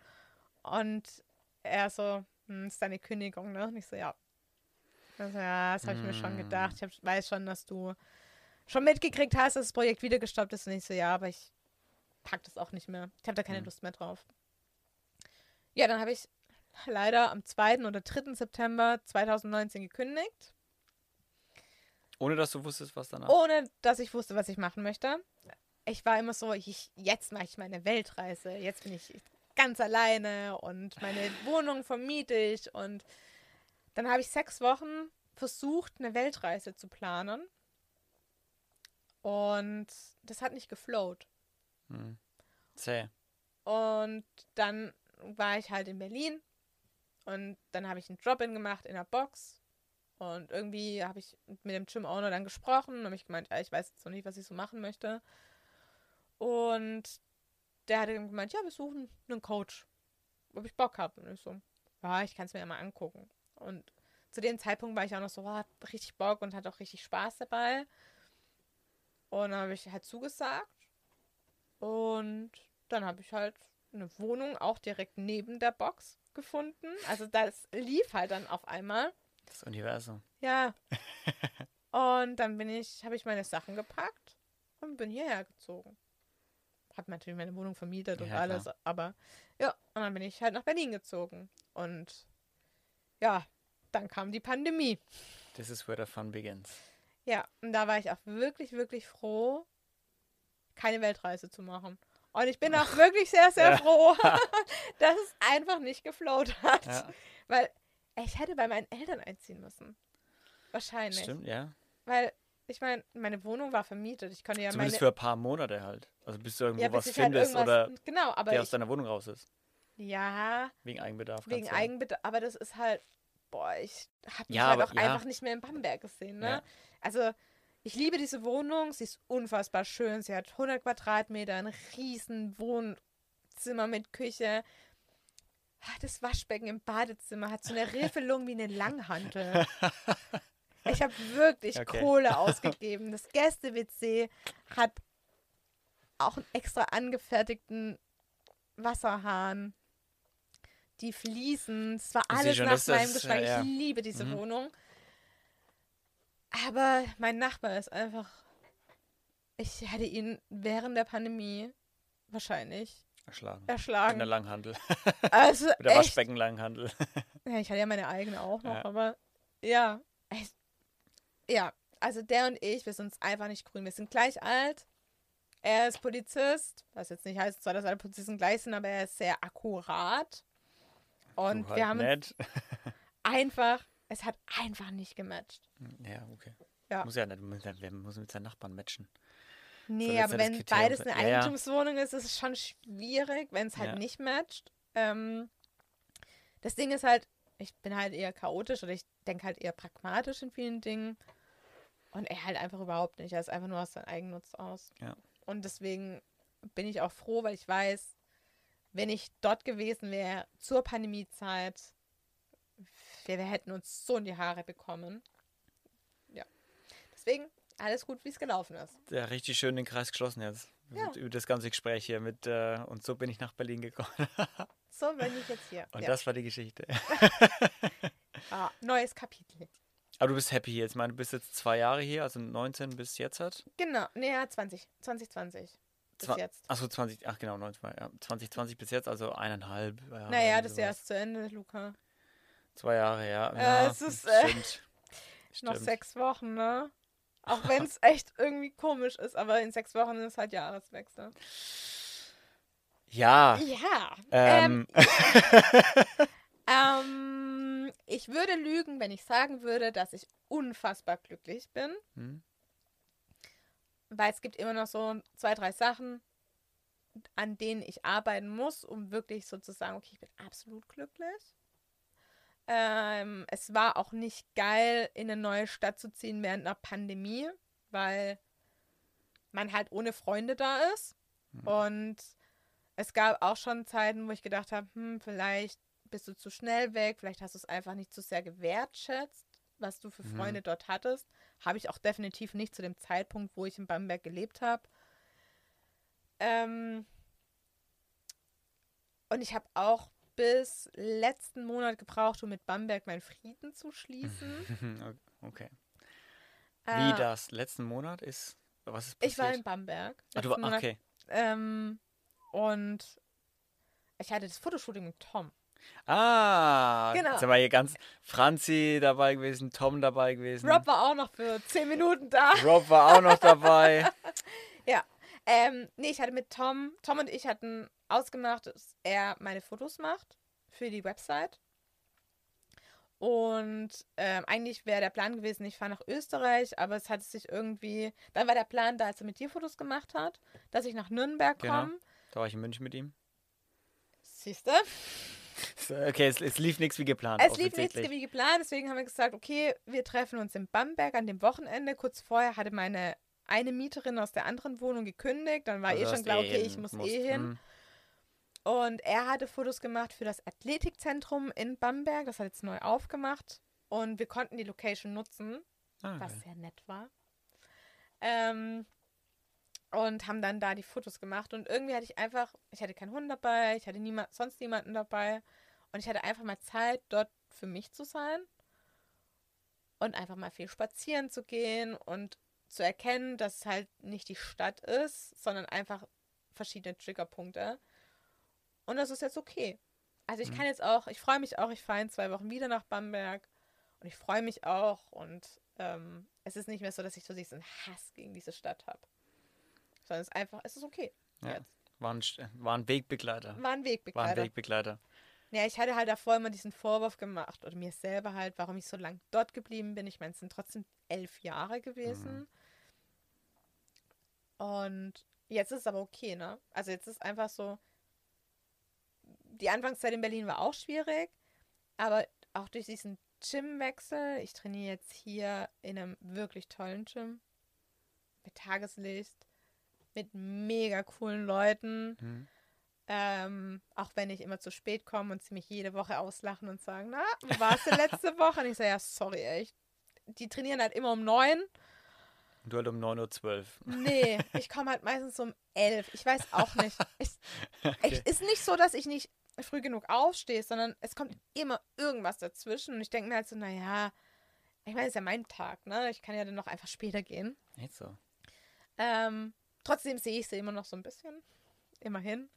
Und er so, hm, ist deine Kündigung, ne? Und ich so, ja. Also, ja, das habe ich mir schon Mm. gedacht. Ich hab, weiß schon, dass du schon mitgekriegt hast, dass das Projekt wieder gestoppt ist. Und ich so, ja, aber ich pack das auch nicht mehr. Ich habe da keine Mhm. Lust mehr drauf. Ja, dann habe ich leider am 2. oder 3. September 2019 gekündigt, Ohne dass du wusstest, was danach. ohne dass ich wusste, was ich machen möchte. Ich war immer so, ich, jetzt mache ich meine Weltreise, jetzt bin ich ganz alleine und meine Wohnung vermiete ich. Und dann habe ich sechs Wochen versucht, eine Weltreise zu planen. Und das hat nicht geflowt. Mhm. Zäh. Und dann war ich halt in Berlin und dann habe ich einen Drop-In gemacht in der Box. Und irgendwie habe ich mit dem Gym-Owner dann gesprochen und habe ich gemeint, ich weiß jetzt noch nicht, was ich so machen möchte. Und der hat dann gemeint, ja, wir suchen einen Coach, ob ich Bock habe. Und ich so, ja, ich kann es mir ja mal angucken. Und zu dem Zeitpunkt war ich auch noch so, hab richtig Bock und hatte auch richtig Spaß dabei. Und dann habe ich halt zugesagt. Und dann habe ich halt eine Wohnung auch direkt neben der Box gefunden. Also das lief halt dann auf einmal. Das Universum. Ja. Und dann bin ich, habe ich meine Sachen gepackt und bin hierher gezogen. Hab natürlich meine Wohnung vermietet und Ja, alles, klar. aber ja, und dann bin ich halt nach Berlin gezogen. Und ja, dann kam die Pandemie. This is where the fun begins. Ja, und da war ich auch wirklich, wirklich froh, keine Weltreise zu machen. Und ich bin auch wirklich sehr, sehr Ja. froh, dass es einfach nicht geflowt hat. Ja, Weil ich hätte bei meinen Eltern einziehen müssen. Wahrscheinlich. stimmt, ja. Weil, ich meine, meine Wohnung war vermietet. Ich konnte ja Zumindest meine. für ein paar Monate halt. Also bis du irgendwo ja, was halt findest irgendwas. oder genau, aber der aus ich, deiner Wohnung raus ist. ja, Wegen Eigenbedarf. wegen Eigenbedarf. Aber das ist halt, boah, ich habe mich Ja, halt aber- auch ja. einfach nicht mehr in Bamberg gesehen, ne? Ja. Also, ich liebe diese Wohnung. Sie ist unfassbar schön. Sie hat 100 Quadratmeter, ein riesen Wohnzimmer mit Küche. Ah, Das Waschbecken im Badezimmer hat so eine Riffelung wie eine Langhantel. Ich habe wirklich Okay. Kohle ausgegeben. Das Gäste-WC hat auch einen extra angefertigten Wasserhahn. Die Fliesen, es war alles schon, nach meinem Geschmack. ja, ja. Ich liebe diese Mhm. Wohnung. Aber mein Nachbar ist einfach. Ich hätte ihn während der Pandemie wahrscheinlich Erschlagen. In erschlagen. der Langhandel. Also Mit der echt. Waschbeckenlanghandel. Ja, ich hatte ja meine eigene auch noch, Ja. aber ja. echt. Ja, also der und ich, wir sind uns einfach nicht grün. Wir sind gleich alt. Er ist Polizist, was jetzt nicht heißt, dass alle Polizisten gleich sind, aber er ist sehr akkurat. Und Du wir halt haben nicht. einfach, es hat einfach nicht gematcht. Ja, okay. Ja. Muss ja nicht, wer muss mit seinen Nachbarn matchen. Nee, aber wenn beides eine Ja, ja. Eigentumswohnung ist, ist es schon schwierig, wenn es halt Ja. nicht matcht. Ähm, das Ding ist halt, ich bin halt eher chaotisch oder ich denke halt eher pragmatisch in vielen Dingen. Und er halt einfach überhaupt nicht. Er ist einfach nur aus seinem Eigennutz aus. Ja. Und deswegen bin ich auch froh, weil ich weiß, wenn ich dort gewesen wäre zur Pandemiezeit, wir, wir hätten uns so in die Haare bekommen. Ja. Deswegen alles gut, wie es gelaufen ist. Ja, richtig schön den Kreis geschlossen jetzt. Ja. Über das ganze Gespräch hier mit äh, und so bin ich nach Berlin gekommen. So bin ich jetzt hier. Und ja. das war die Geschichte. ah, neues Kapitel. Aber du bist happy hier. Ich meine, du bist jetzt zwei Jahre hier, also 19 bis jetzt hat. Genau, nee, ja, 20. 2020. Bis Zwa- jetzt. Achso, 20, ach genau, 19, ja, 2020 bis jetzt, also eineinhalb. Jahre, naja, das Jahr ist zu Ende, Luca. Zwei Jahre, ja. Äh, ja es ist, äh, stimmt. Noch Stimmt. sechs Wochen, ne? Auch wenn es echt irgendwie komisch ist, aber in sechs Wochen ist halt Jahreswechsel. Ja. Ja. Ähm, Ähm, ich würde lügen, wenn ich sagen würde, dass ich unfassbar glücklich bin. hm, Weil es gibt immer noch so zwei, drei Sachen, an denen ich arbeiten muss, um wirklich so zu sagen, okay, ich bin absolut glücklich. Ähm, es war auch nicht geil, in eine neue Stadt zu ziehen während einer Pandemie, weil man halt ohne Freunde da ist. Und es gab auch schon Zeiten, wo ich gedacht habe, hm, vielleicht bist du zu schnell weg, vielleicht hast du es einfach nicht zu sehr gewertschätzt, was du für Mhm. Freunde dort hattest. Habe ich auch definitiv nicht zu dem Zeitpunkt, wo ich in Bamberg gelebt habe. Ähm und ich habe auch bis letzten Monat gebraucht, um mit Bamberg meinen Frieden zu schließen. okay. Äh, Wie das letzten Monat ist? Was ist passiert? Ich war in Bamberg. ah, du, Monat. okay. Ähm, und ich hatte das Fotoshooting mit Tom. Ah, Genau. jetzt sind wir hier ganz Franzi dabei gewesen, Tom dabei gewesen. Rob war auch noch für 10 Minuten da. Rob war auch noch dabei. Ähm, nee, ich hatte mit Tom, Tom und ich hatten ausgemacht, dass er meine Fotos macht für die Website. Und ähm, eigentlich wäre der Plan gewesen, ich fahre nach Österreich, aber es hat sich irgendwie. Dann war der Plan da, als er mit dir Fotos gemacht hat, dass ich nach Nürnberg Genau. komme. Da war ich in München mit ihm. Siehst du? So, Okay, es, es lief nichts wie geplant. Es lief nichts wie geplant, deswegen haben wir gesagt, okay, wir treffen uns in Bamberg an dem Wochenende. Kurz vorher hatte meine eine Mieterin aus der anderen Wohnung gekündigt. Dann war Also eh schon klar, eh okay, ich muss musst. eh hin. Und er hatte Fotos gemacht für das Athletikzentrum in Bamberg. Das hat jetzt neu aufgemacht. Und wir konnten die Location nutzen, Ah, was sehr nett war. Ähm, und haben dann da die Fotos gemacht. Und irgendwie hatte ich einfach, ich hatte keinen Hund dabei, ich hatte niemand, sonst niemanden dabei. Und ich hatte einfach mal Zeit, dort für mich zu sein. Und einfach mal viel spazieren zu gehen und zu erkennen, dass es halt nicht die Stadt ist, sondern einfach verschiedene Triggerpunkte. Und das ist jetzt okay. Also ich Mhm. kann jetzt auch, ich freue mich auch, ich fahre in zwei Wochen wieder nach Bamberg. Und ich freue mich auch. Und ähm, es ist nicht mehr so, dass ich so diesen Hass gegen diese Stadt habe. Sondern es ist einfach, es ist okay. Ja. Jetzt. War, ein, war ein Wegbegleiter. War ein War ein Wegbegleiter. Wegbegleiter. Ja, ich hatte halt davor immer diesen Vorwurf gemacht, oder mir selber halt, warum ich so lange dort geblieben bin. Ich meine, es sind trotzdem elf Jahre gewesen. Und jetzt ist es aber okay, ne? Also jetzt ist einfach so, die Anfangszeit in Berlin war auch schwierig, aber auch durch diesen Gymwechsel, ich trainiere jetzt hier in einem wirklich tollen Gym, mit Tageslicht, mit mega coolen Leuten. Hm. Ähm, auch wenn ich immer zu spät komme und sie mich jede Woche auslachen und sagen, na, wo warst du letzte Woche? Und ich sage, ja, sorry, echt. Die trainieren halt immer um neun. Und du halt um 9.12 Uhr. Nee, ich komme halt meistens um elf. Ich weiß auch nicht. Es es ist nicht so, dass ich nicht früh genug aufstehe, sondern es kommt immer irgendwas dazwischen. Und ich denke mir halt so, naja, ich meine, es ist ja mein Tag, ne? Ich kann ja dann noch einfach später gehen. Nicht so. Ähm, trotzdem sehe ich sie immer noch so ein bisschen. Immerhin.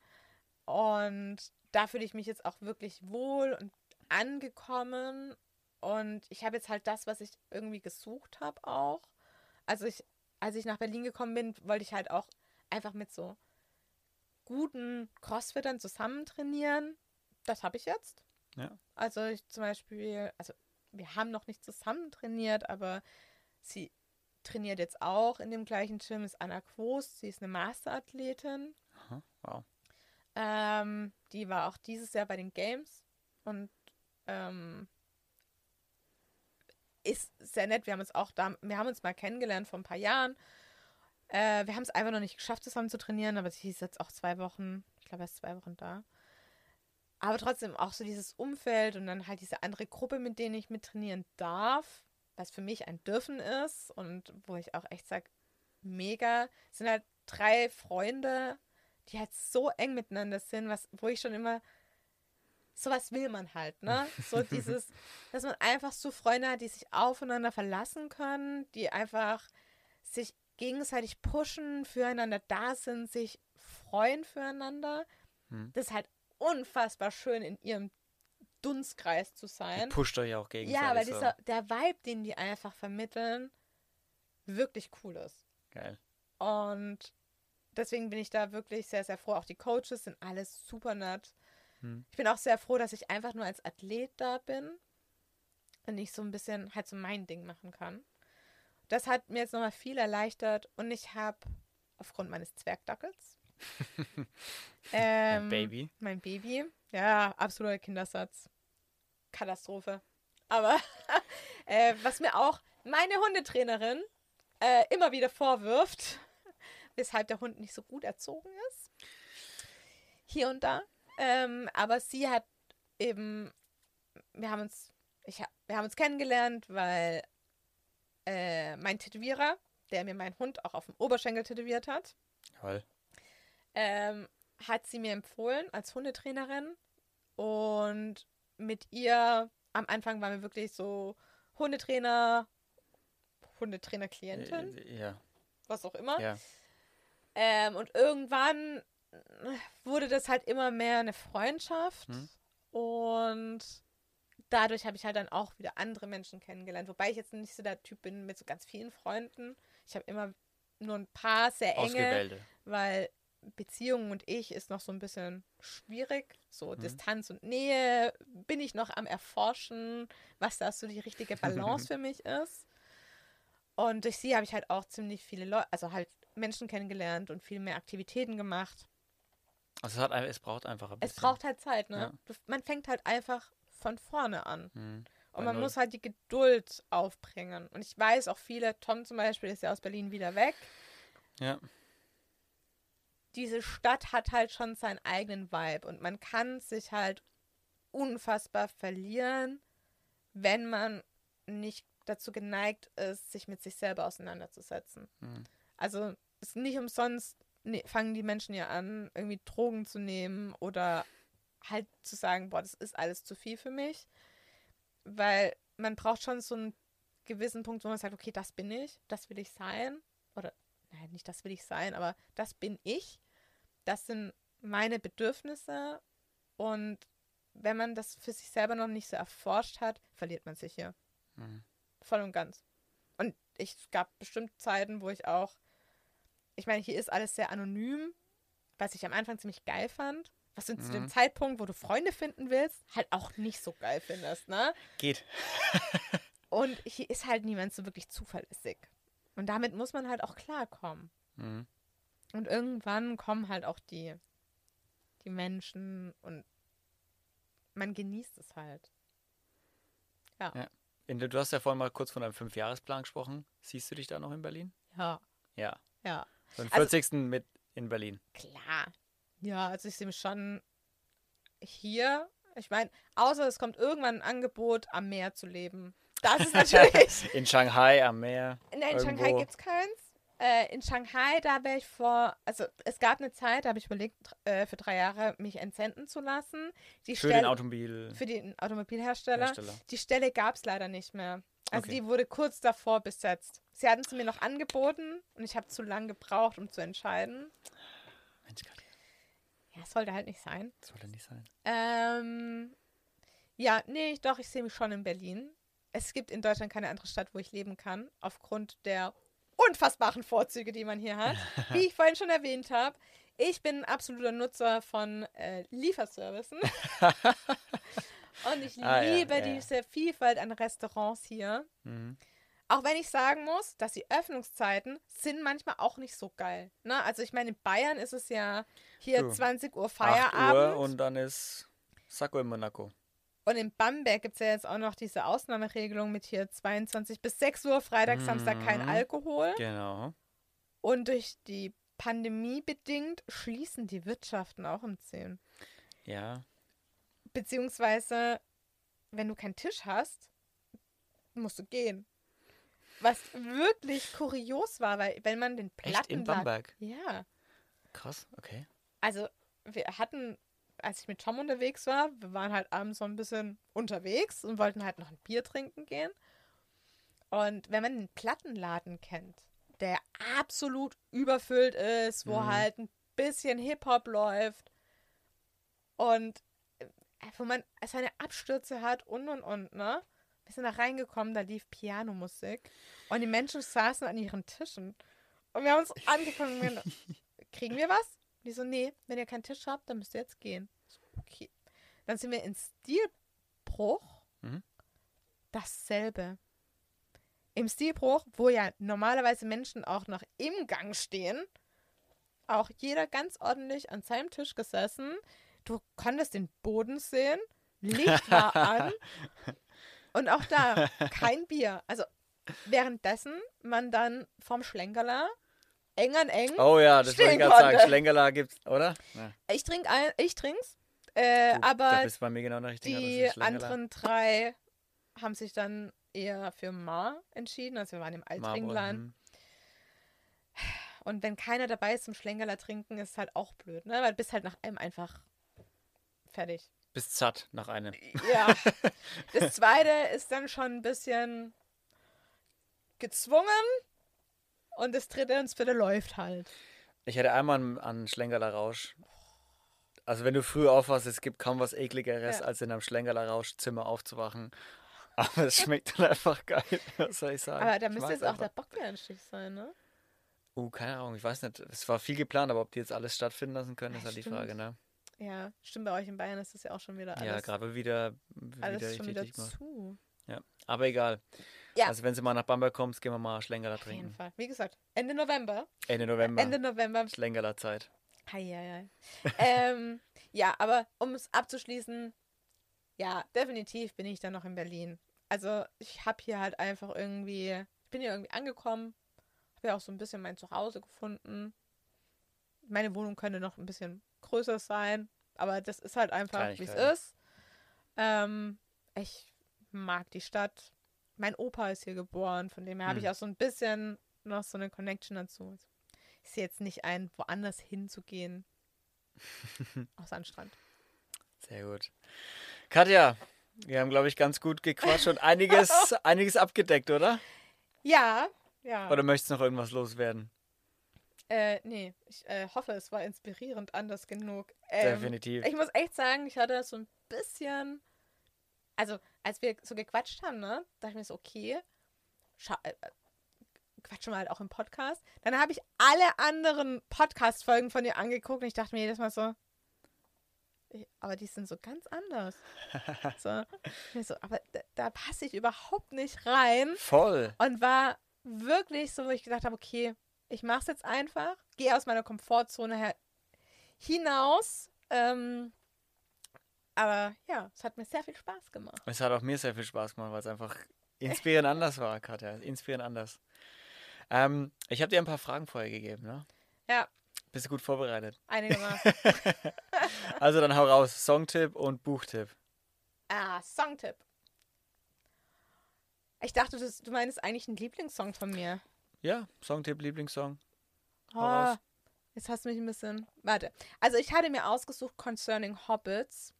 Und da fühle ich mich jetzt auch wirklich wohl und angekommen. Und ich habe jetzt halt das, was ich irgendwie gesucht habe, auch. Also ich, als ich nach Berlin gekommen bin, wollte ich halt auch einfach mit so guten Crossfittern zusammen trainieren. Das habe ich jetzt. Ja. Also ich zum Beispiel, also wir haben noch nicht zusammen trainiert, aber sie trainiert jetzt auch in dem gleichen Gym, ist Anna Quost. Sie ist eine Masterathletin. Aha, wow. Ähm, die war auch dieses Jahr bei den Games und ähm, ist sehr nett. Wir haben uns auch da, wir haben uns mal kennengelernt vor ein paar Jahren. Äh, wir haben es einfach noch nicht geschafft, zusammen zu trainieren, aber sie ist jetzt auch zwei Wochen, ich glaube, erst zwei Wochen da. Aber trotzdem auch so dieses Umfeld und dann halt diese andere Gruppe, mit denen ich mit trainieren darf, was für mich ein Dürfen ist und wo ich auch echt sage, mega. Es sind halt drei Freunde, die halt so eng miteinander sind, was, wo ich schon immer, sowas will man halt, ne? So dieses, dass man einfach so Freunde hat, die sich aufeinander verlassen können, die einfach sich gegenseitig pushen, füreinander da sind, sich freuen füreinander. Hm. Das ist halt unfassbar schön in ihrem Dunstkreis zu sein. pusht euch auch gegenseitig. Ja, weil so. dieser, der Vibe, den die einfach vermitteln, wirklich cool ist. Geil. Und deswegen bin ich da wirklich sehr, sehr froh. Auch die Coaches sind alles super nett. Hm. Ich bin auch sehr froh, dass ich einfach nur als Athlet da bin und ich so ein bisschen halt so mein Ding machen kann. Das hat mir jetzt nochmal viel erleichtert und ich habe aufgrund meines Zwergdackels ähm, Baby. mein Baby. Ja, absoluter Kindersatz. Katastrophe. Aber äh, was mir auch meine Hundetrainerin äh, immer wieder vorwirft, weshalb der Hund nicht so gut erzogen ist. Hier und da. Ähm, aber sie hat eben, wir haben uns, ich, wir haben uns kennengelernt, weil äh, mein Tätowierer, der mir meinen Hund auch auf dem Oberschenkel tätowiert hat, Toll. ähm, hat sie mir empfohlen als Hundetrainerin. Und mit ihr, am Anfang waren wir wirklich so Hundetrainer, Hundetrainer-Klientin, Äh, Ja, was auch immer. ja. Ähm, und irgendwann äh, wurde das halt immer mehr eine Freundschaft. Hm. Und dadurch habe ich halt dann auch wieder andere Menschen kennengelernt. Wobei ich jetzt nicht so der Typ bin mit so ganz vielen Freunden. Ich habe immer nur ein paar sehr enge weil Beziehung und ich ist noch so ein bisschen schwierig. So Mhm. Distanz und Nähe bin ich noch am Erforschen, was da so die richtige Balance für mich ist. Und durch sie habe ich halt auch ziemlich viele Leute, also halt Menschen kennengelernt und viel mehr Aktivitäten gemacht. Also es, hat, es braucht einfach ein bisschen. Es braucht halt Zeit, ne? Ja. Du, man fängt halt einfach von vorne an. Hm. Und man muss halt die Geduld aufbringen. Und ich weiß auch viele, Tom zum Beispiel ist ja aus Berlin wieder weg. Ja. diese Stadt hat halt schon seinen eigenen Vibe und man kann sich halt unfassbar verlieren, wenn man nicht dazu geneigt ist, sich mit sich selber auseinanderzusetzen. Hm. Also ist nicht umsonst ne, fangen die Menschen ja an, irgendwie Drogen zu nehmen oder halt zu sagen, boah, das ist alles zu viel für mich, weil man braucht schon so einen gewissen Punkt, wo man sagt, okay, das bin ich, das will ich sein oder nein, nicht das will ich sein, aber das bin ich, das sind meine Bedürfnisse und wenn man das für sich selber noch nicht so erforscht hat, verliert man sich hier Hm. voll und ganz. Und ich es gab bestimmt Zeiten, wo ich auch, ich meine, hier ist alles sehr anonym, was ich am Anfang ziemlich geil fand. Was du zu dem Mhm. Zeitpunkt, wo du Freunde finden willst, halt auch nicht so geil findest, ne? Geht. Und hier ist halt niemand so wirklich zuverlässig. Und damit muss man halt auch klarkommen. Hm. Und irgendwann kommen halt auch die, die Menschen und man genießt es halt. In, du hast ja vorhin mal kurz von deinem Fünfjahresplan gesprochen. Siehst du dich da noch in Berlin? Ja, Ja. ja. So Also- 40. mit in Berlin. Klar. Ja, also ich sehe mich schon hier. Ich meine, außer es kommt irgendwann ein Angebot, am Meer zu leben. Das ist natürlich. In Shanghai am Meer. Nein, in Shanghai Irgendwo. gibt es keins. Äh, in Shanghai, da wäre ich vor, also es gab eine Zeit, da habe ich überlegt, äh, für drei Jahre mich entsenden zu lassen. Die Für Stelle- den Automobil. für den Automobilhersteller. Hersteller. Die Stelle gab es leider nicht mehr. Also Okay. die wurde kurz davor besetzt. Sie hatten sie mir noch angeboten und ich habe zu lange gebraucht, um zu entscheiden. Mensch, Katja, Ja, es sollte halt nicht sein. sollte nicht sein. Ähm, ja, nee, doch, ich sehe mich schon in Berlin. Es gibt in Deutschland keine andere Stadt, wo ich leben kann, aufgrund der unfassbaren Vorzüge, die man hier hat. Wie ich vorhin schon erwähnt habe, ich bin ein absoluter Nutzer von äh, Lieferservicen. Und ich Ah, liebe ja, ja. diese Vielfalt an Restaurants hier. Mhm. Auch wenn ich sagen muss, dass die Öffnungszeiten sind manchmal auch nicht so geil. Ne? Also ich meine, in Bayern ist es ja hier Du, 20 Uhr 8 Feierabend. Uhr und dann ist Sacco in Monaco. Und in Bamberg gibt es ja jetzt auch noch diese Ausnahmeregelung mit hier 22 bis 6 Uhr, Freitag, Samstag kein Mhm. Alkohol. Genau. Und durch die Pandemie bedingt schließen die Wirtschaften auch um 10. Ja. Beziehungsweise, wenn du keinen Tisch hast, musst du gehen. Was wirklich kurios war, weil wenn man den Echt in Plattenladen... Bamberg. Ja. Krass, okay. Also, wir hatten, als ich mit Tom unterwegs war, wir waren halt abends so ein bisschen unterwegs und wollten halt noch ein Bier trinken gehen. Und wenn man den Plattenladen kennt, der absolut überfüllt ist, wo Mhm. halt ein bisschen Hip-Hop läuft und äh, wo man seine Abstürze hat und und und, ne? Wir sind da reingekommen, da lief Pianomusik und die Menschen saßen an ihren Tischen. Und wir haben uns angefangen, und wir- kriegen wir was? Die so, nee, wenn ihr keinen Tisch habt, dann müsst ihr jetzt gehen. So, okay. Dann sind wir in Stilbruch. Mhm. Dasselbe. Im Stilbruch, wo ja normalerweise Menschen auch noch im Gang stehen, auch jeder ganz ordentlich an seinem Tisch gesessen. Du konntest den Boden sehen, Licht war an und auch da kein Bier. Also währenddessen man dann vom Schlenkerler eng an eng Oh ja, das wollte ich gerade sagen. konnte. Schlenkerla gibt's, oder? Ja. Ich trinke ich trink's. Äh, Du, aber genau die anderen drei haben sich dann eher für Mar entschieden. Also wir waren im Marlboro, Altringland. hm. Und wenn keiner dabei ist zum Schlenkerler trinken, ist halt auch blöd, ne? Weil du bist halt nach einem einfach fertig. Bist satt nach einem. Ja. das zweite ist dann schon ein bisschen gezwungen. Und das dritte und das vierte läuft halt. Ich hatte einmal an, an Schlenkerler Rausch. Also wenn du früh aufwachst, es gibt kaum was ekligeres, Ja. als in einem Schlenkerler Rauschzimmer aufzuwachen. Aber es schmeckt dann einfach geil, was soll ich sagen. Aber da müsste jetzt auch der einfach. Bockbärenstich sein, ne? Uh, keine Ahnung, ich weiß nicht. Es war viel geplant, aber ob die jetzt alles stattfinden lassen können, Ja, ist halt die stimmt. Frage, ne? Ja, stimmt, bei euch in Bayern ist das ja auch schon wieder alles, Ja, gerade wieder, wieder alles schon wieder dicht gemacht. zu. Aber egal. Ja. Also wenn sie mal nach Bamberg kommst, gehen wir mal Schlenkerler Auf jeden trinken. Fall. Wie gesagt, Ende November. Ende November. Ende November. Schlenkerler Zeit. Ähm, ja, aber um es abzuschließen, ja, definitiv bin ich dann noch in Berlin. Also ich habe hier halt einfach irgendwie, ich bin hier irgendwie angekommen, habe ja auch so ein bisschen mein Zuhause gefunden. Meine Wohnung könnte noch ein bisschen größer sein, aber das ist halt einfach, wie es ist. Ähm, ich mag die Stadt. Mein Opa ist hier geboren, von dem her habe ich Hm. auch so ein bisschen noch so eine Connection dazu. Ich sehe jetzt nicht ein, woanders hinzugehen. Außer an Strand. Sehr gut. Katja, wir haben, glaube ich, ganz gut gequatscht und einiges, einiges abgedeckt, oder? Ja, ja. Oder möchtest du noch irgendwas loswerden? Äh, nee, ich äh, hoffe, es war inspirierend anders genug. Ähm, Definitiv. Ich muss echt sagen, ich hatte so ein bisschen. Also, als wir so gequatscht haben, ne, dachte ich mir so, okay, äh, äh, quatschen wir halt auch im Podcast. Dann habe ich alle anderen Podcast-Folgen von dir angeguckt und ich dachte mir jedes Mal so, aber die sind so ganz anders. so, so, aber da, da passe ich überhaupt nicht rein. Voll. Und war wirklich so, wo ich gedacht habe, okay, ich mache es jetzt einfach, gehe aus meiner Komfortzone her hinaus. Ähm, aber ja, es hat mir sehr viel Spaß gemacht. Es hat auch mir sehr viel Spaß gemacht, weil es einfach inspirierend anders war, Katja. Inspirierend anders. Ähm, ich habe dir ein paar Fragen vorher gegeben, ne? Ja, Bist du gut vorbereitet? einigermaßen. Also dann hau raus. Songtipp und Buchtipp. ah, Songtipp. Ich dachte, du, du meinst eigentlich einen Lieblingssong von mir. Ja, Songtipp, Lieblingssong. Oh, jetzt hast du mich ein bisschen. Warte. Also, ich hatte mir ausgesucht Concerning Hobbits.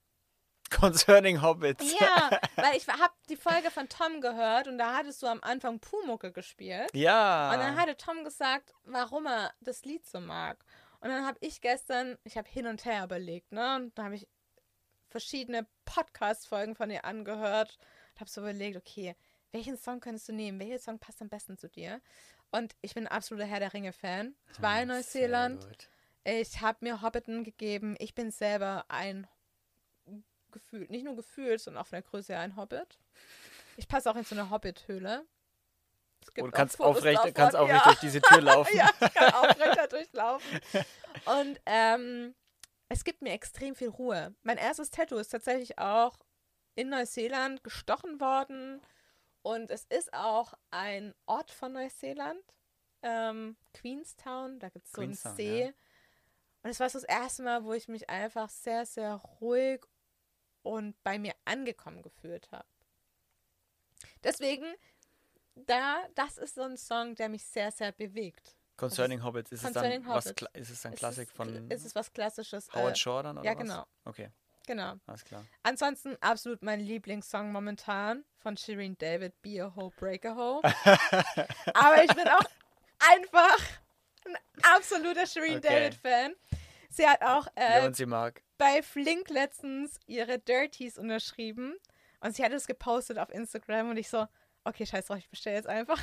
Concerning Hobbits. Ja, weil ich habe die Folge von Tom gehört und da hattest du am Anfang Pumucke gespielt. Ja. Und dann hatte Tom gesagt, warum er das Lied so mag. Und dann habe ich gestern, ich habe hin und her überlegt, ne? Und da habe ich verschiedene Podcast-Folgen von ihr angehört und habe so überlegt, okay, welchen Song könntest du nehmen? Welcher Song passt am besten zu dir? Und ich bin ein absoluter Herr der Ringe-Fan. Ich war in Ah, Neuseeland. Ich habe mir Hobbiton gegeben. Ich bin selber ein gefühlt, nicht nur gefühlt, sondern auch von der Größe her ein Hobbit. Ich passe auch in so eine Hobbit-Höhle. Und auch kannst aufrecht, kannst aufrecht ja. durch diese Tür laufen. Ja, ich kann aufrecht da durchlaufen. Und ähm, es gibt mir extrem viel Ruhe. Mein erstes Tattoo ist tatsächlich auch in Neuseeland gestochen worden. Und es ist auch ein Ort von Neuseeland. Ähm, Queenstown, da gibt es so einen See. ja. Und es war so das erste Mal, wo ich mich einfach sehr, sehr ruhig und bei mir angekommen gefühlt habe. Deswegen, da, das ist so ein Song, der mich sehr, sehr bewegt. Concerning Hobbits. Ist Concerning es dann was, Hobbits. Kla- ist es ein Es Klassik ist, von Es ist was Klassisches. Howard Äh, Shore dann, oder ja, was? genau. Okay, genau. alles klar. Ansonsten absolut mein Lieblingssong momentan von Shireen David, Be a Ho, Break a Ho. Aber ich bin auch einfach ein absoluter Shireen Okay. David-Fan. Sie hat auch äh, uns sie mag. bei Flink letztens ihre Dirties unterschrieben und sie hat es gepostet auf Instagram und ich so, okay, scheiß drauf, ich bestelle jetzt einfach.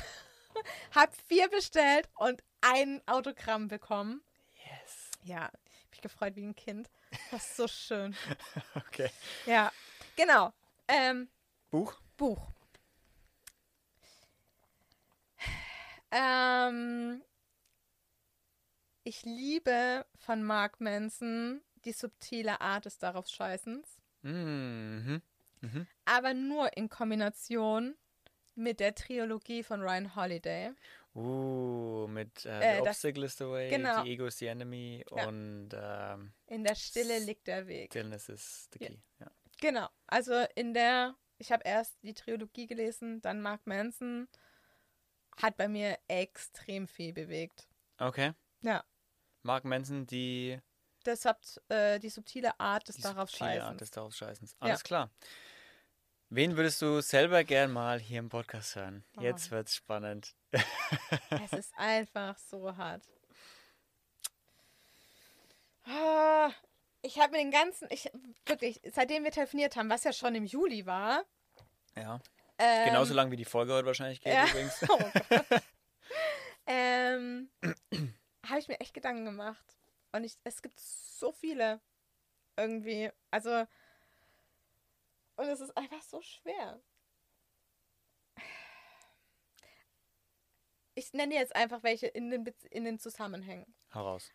Hab vier bestellt und ein Autogramm bekommen. Yes. Ja, mich gefreut wie ein Kind. Das ist so schön. Okay. Ja, genau. Ähm, Buch? Buch. Ähm, ich liebe von Mark Manson die subtile Art des darauf Scheißens, Mhm. Mhm. aber nur in Kombination mit der Trilogie von Ryan Holiday. Uh, mit äh, Äh, The das- Obstacle is the Way, genau. The Ego is the Enemy Ja. und ähm, In der Stille liegt der Weg. Stillness is the Ja. Key. Ja. Genau. Also in der, ich habe erst die Trilogie gelesen, dann Mark Manson. Hat bei mir extrem viel bewegt. Okay. Ja. Mark Manson, die, Deshalb äh, die subtile Art des die darauf subtile Art Scheißens. des darauf Scheißens. Ja. Alles klar. Wen würdest du selber gern mal hier im Podcast hören? Oh. Jetzt wird's spannend. Es ist einfach so hart. Ah, Ich habe mir den ganzen, ich wirklich, seitdem wir telefoniert haben, was ja schon im Juli war. Ja. Ähm, Genauso lang wie die Folge heute wahrscheinlich geht ja. übrigens. Oh ähm, habe ich mir echt Gedanken gemacht. Und ich, es gibt so viele irgendwie. Also, und es ist einfach so schwer. Ich nenne jetzt einfach welche in den, Bez- in den Zusammenhängen. Heraus.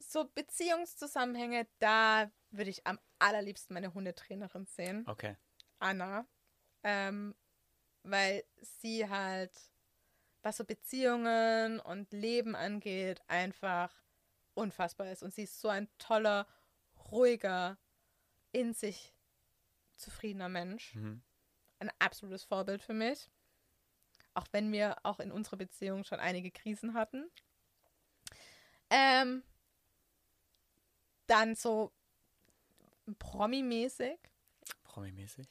So Beziehungszusammenhänge, da würde ich am allerliebsten meine Hundetrainerin sehen. Okay. Anna, ähm, weil sie halt, was so Beziehungen und Leben angeht, einfach unfassbar ist. Und sie ist so ein toller, ruhiger, in sich zufriedener Mensch. Mhm. Ein absolutes Vorbild für mich. Auch wenn wir auch in unserer Beziehung schon einige Krisen hatten. Ähm, dann so Promi-mäßig. Promi-mäßig.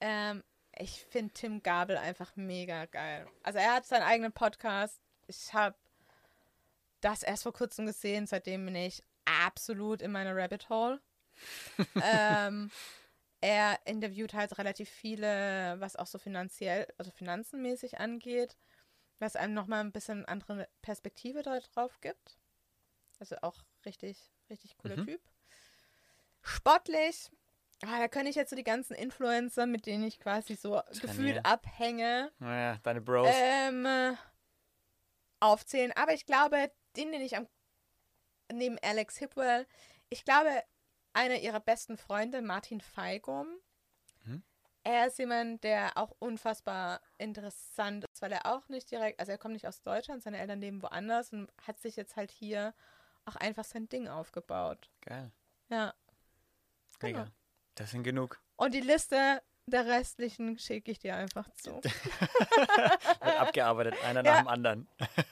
Ähm, ich finde Tim Gabel einfach mega geil. Also er hat seinen eigenen Podcast. Ich habe das erst vor kurzem gesehen, seitdem bin ich absolut in meiner Rabbit Hole. ähm, er interviewt halt relativ viele, was auch so finanziell, also finanzenmäßig angeht, was einem nochmal ein bisschen andere Perspektive da drauf gibt. Also auch richtig, richtig cooler Mhm. Typ. Sportlich, ah, da könnte ich jetzt so die ganzen Influencer, mit denen ich quasi so gefühlt Trainieren. abhänge, Naja, deine Bros. ähm, äh, aufzählen. Aber ich glaube, den, den ich am neben Alex Hipwell, ich glaube, einer ihrer besten Freunde, Martin Feigum, Mhm. er ist jemand, der auch unfassbar interessant ist, weil er auch nicht direkt, also er kommt nicht aus Deutschland, seine Eltern leben woanders und hat sich jetzt halt hier auch einfach sein Ding aufgebaut. Geil. Ja. Genau. Mega. Das sind genug. Und die Liste der restlichen schicke ich dir einfach zu. Wird abgearbeitet, einer Ja. nach dem anderen.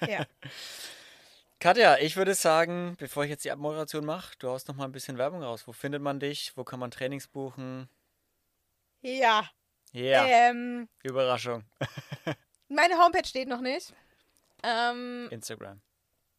Ja. Katja, ich würde sagen, bevor ich jetzt die Abmoderation mache, du haust noch mal ein bisschen Werbung raus. Wo findet man dich? Wo kann man Trainings buchen? Ja. Ja, Ähm, Überraschung. meine Homepage steht noch nicht. Ähm, Instagram.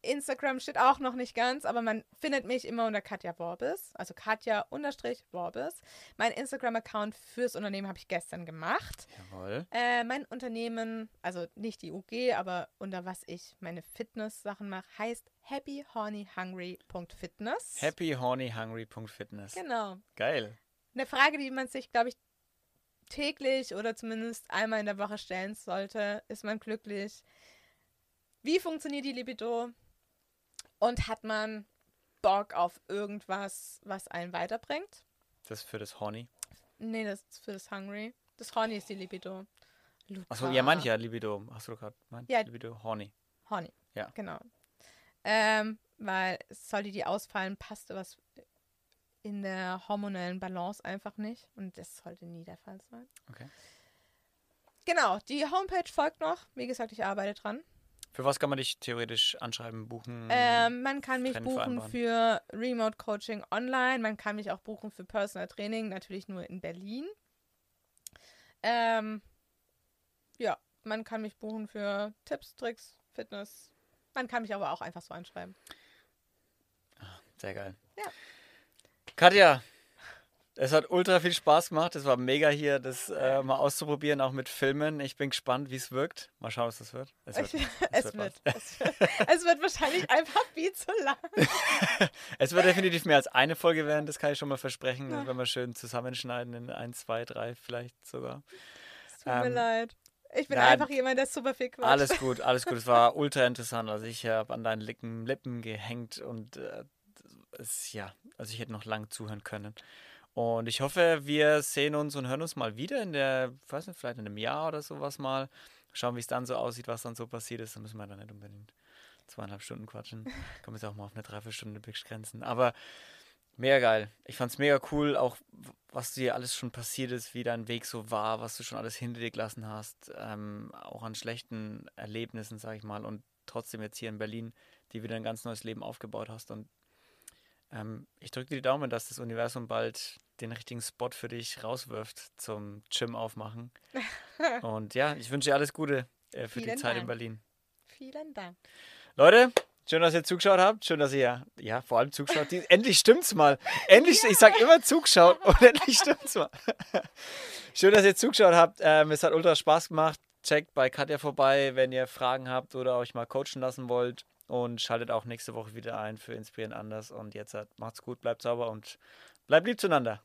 Instagram steht auch noch nicht ganz, aber man findet mich immer unter Katja Worbis, also Katja unterstrich Worbis. Mein Instagram-Account fürs Unternehmen habe ich gestern gemacht. Jawohl. Äh, mein Unternehmen, also nicht die UG, aber unter was ich meine Fitness-Sachen mache, heißt happyhornyhungry.fitness. happyhornyhungry.fitness. Genau. Geil. Eine Frage, die man sich, glaube ich, täglich oder zumindest einmal in der Woche stellen sollte, ist man glücklich? Wie funktioniert die Libido? Und hat man Bock auf irgendwas, was einen weiterbringt? Das ist für das Horny. Nee, das ist für das Hungry. Das Horny ist die Libido. Luca. Achso, ja, manche ja, Libido. Hast du gerade gemeint? Ja. Libido, Horny. Horny. Ja. Genau. Ähm, weil sollte die ausfallen, passte was in der hormonellen Balance einfach nicht. Und das sollte nie der Fall sein. Okay. Genau, die Homepage folgt noch. Wie gesagt, ich arbeite dran. Für was kann man dich theoretisch anschreiben, buchen? Ähm, man kann mich Rennen buchen für Remote Coaching online. Man kann mich auch buchen für Personal Training, natürlich nur in Berlin. Ähm, ja, man kann mich buchen für Tipps, Tricks, Fitness. Man kann mich aber auch einfach so anschreiben. Sehr geil. Ja. Katja, es hat ultra viel Spaß gemacht. Es war mega hier, das äh, mal auszuprobieren, auch mit Filmen. Ich bin gespannt, wie es wirkt. Mal schauen, was das wird. Es Es, wird, es, wird, es, wird, es wird wahrscheinlich einfach viel zu lang. es wird definitiv mehr als eine Folge werden, das kann ich schon mal versprechen. Das werden wir schön zusammenschneiden in ein, zwei, drei vielleicht sogar. Es tut mir Ähm, leid. Ich bin nein, einfach jemand, der super viel quatscht. Alles gut, alles gut. Es war ultra interessant. Also ich habe an deinen Lippen, Lippen gehängt und äh, es, ja, also ich hätte noch lang zuhören können. Und ich hoffe, wir sehen uns und hören uns mal wieder in der, weiß nicht, vielleicht in einem Jahr oder sowas mal. Schauen, wie es dann so aussieht, was dann so passiert ist. Dann müssen wir dann nicht unbedingt zweieinhalb Stunden quatschen. Kann man es auch mal auf eine Dreiviertelstunde begrenzen. Aber mega geil. Ich fand es mega cool, auch was dir alles schon passiert ist, wie dein Weg so war, was du schon alles hinter dir gelassen hast, ähm, auch an schlechten Erlebnissen, sag ich mal, und trotzdem jetzt hier in Berlin, die wieder ein ganz neues Leben aufgebaut hast. Und ähm, ich drücke dir die Daumen, dass das Universum bald den richtigen Spot für dich rauswirft zum Gym aufmachen. Und ja, ich wünsche dir alles Gute äh, für die Vielen Zeit in Dank. Berlin. Vielen Dank. Leute, schön, dass ihr zugeschaut habt. Schön, dass ihr, ja, vor allem zugeschaut. Die, endlich stimmt's mal. Endlich, ich sag immer zugeschaut und endlich stimmt's mal. schön, dass ihr zugeschaut habt. Ähm, es hat ultra Spaß gemacht. Checkt bei Katja vorbei, wenn ihr Fragen habt oder euch mal coachen lassen wollt. Und schaltet auch nächste Woche wieder ein für Inspirieren anders. Und jetzt äh, macht's gut, bleibt sauber und bleibt lieb zueinander.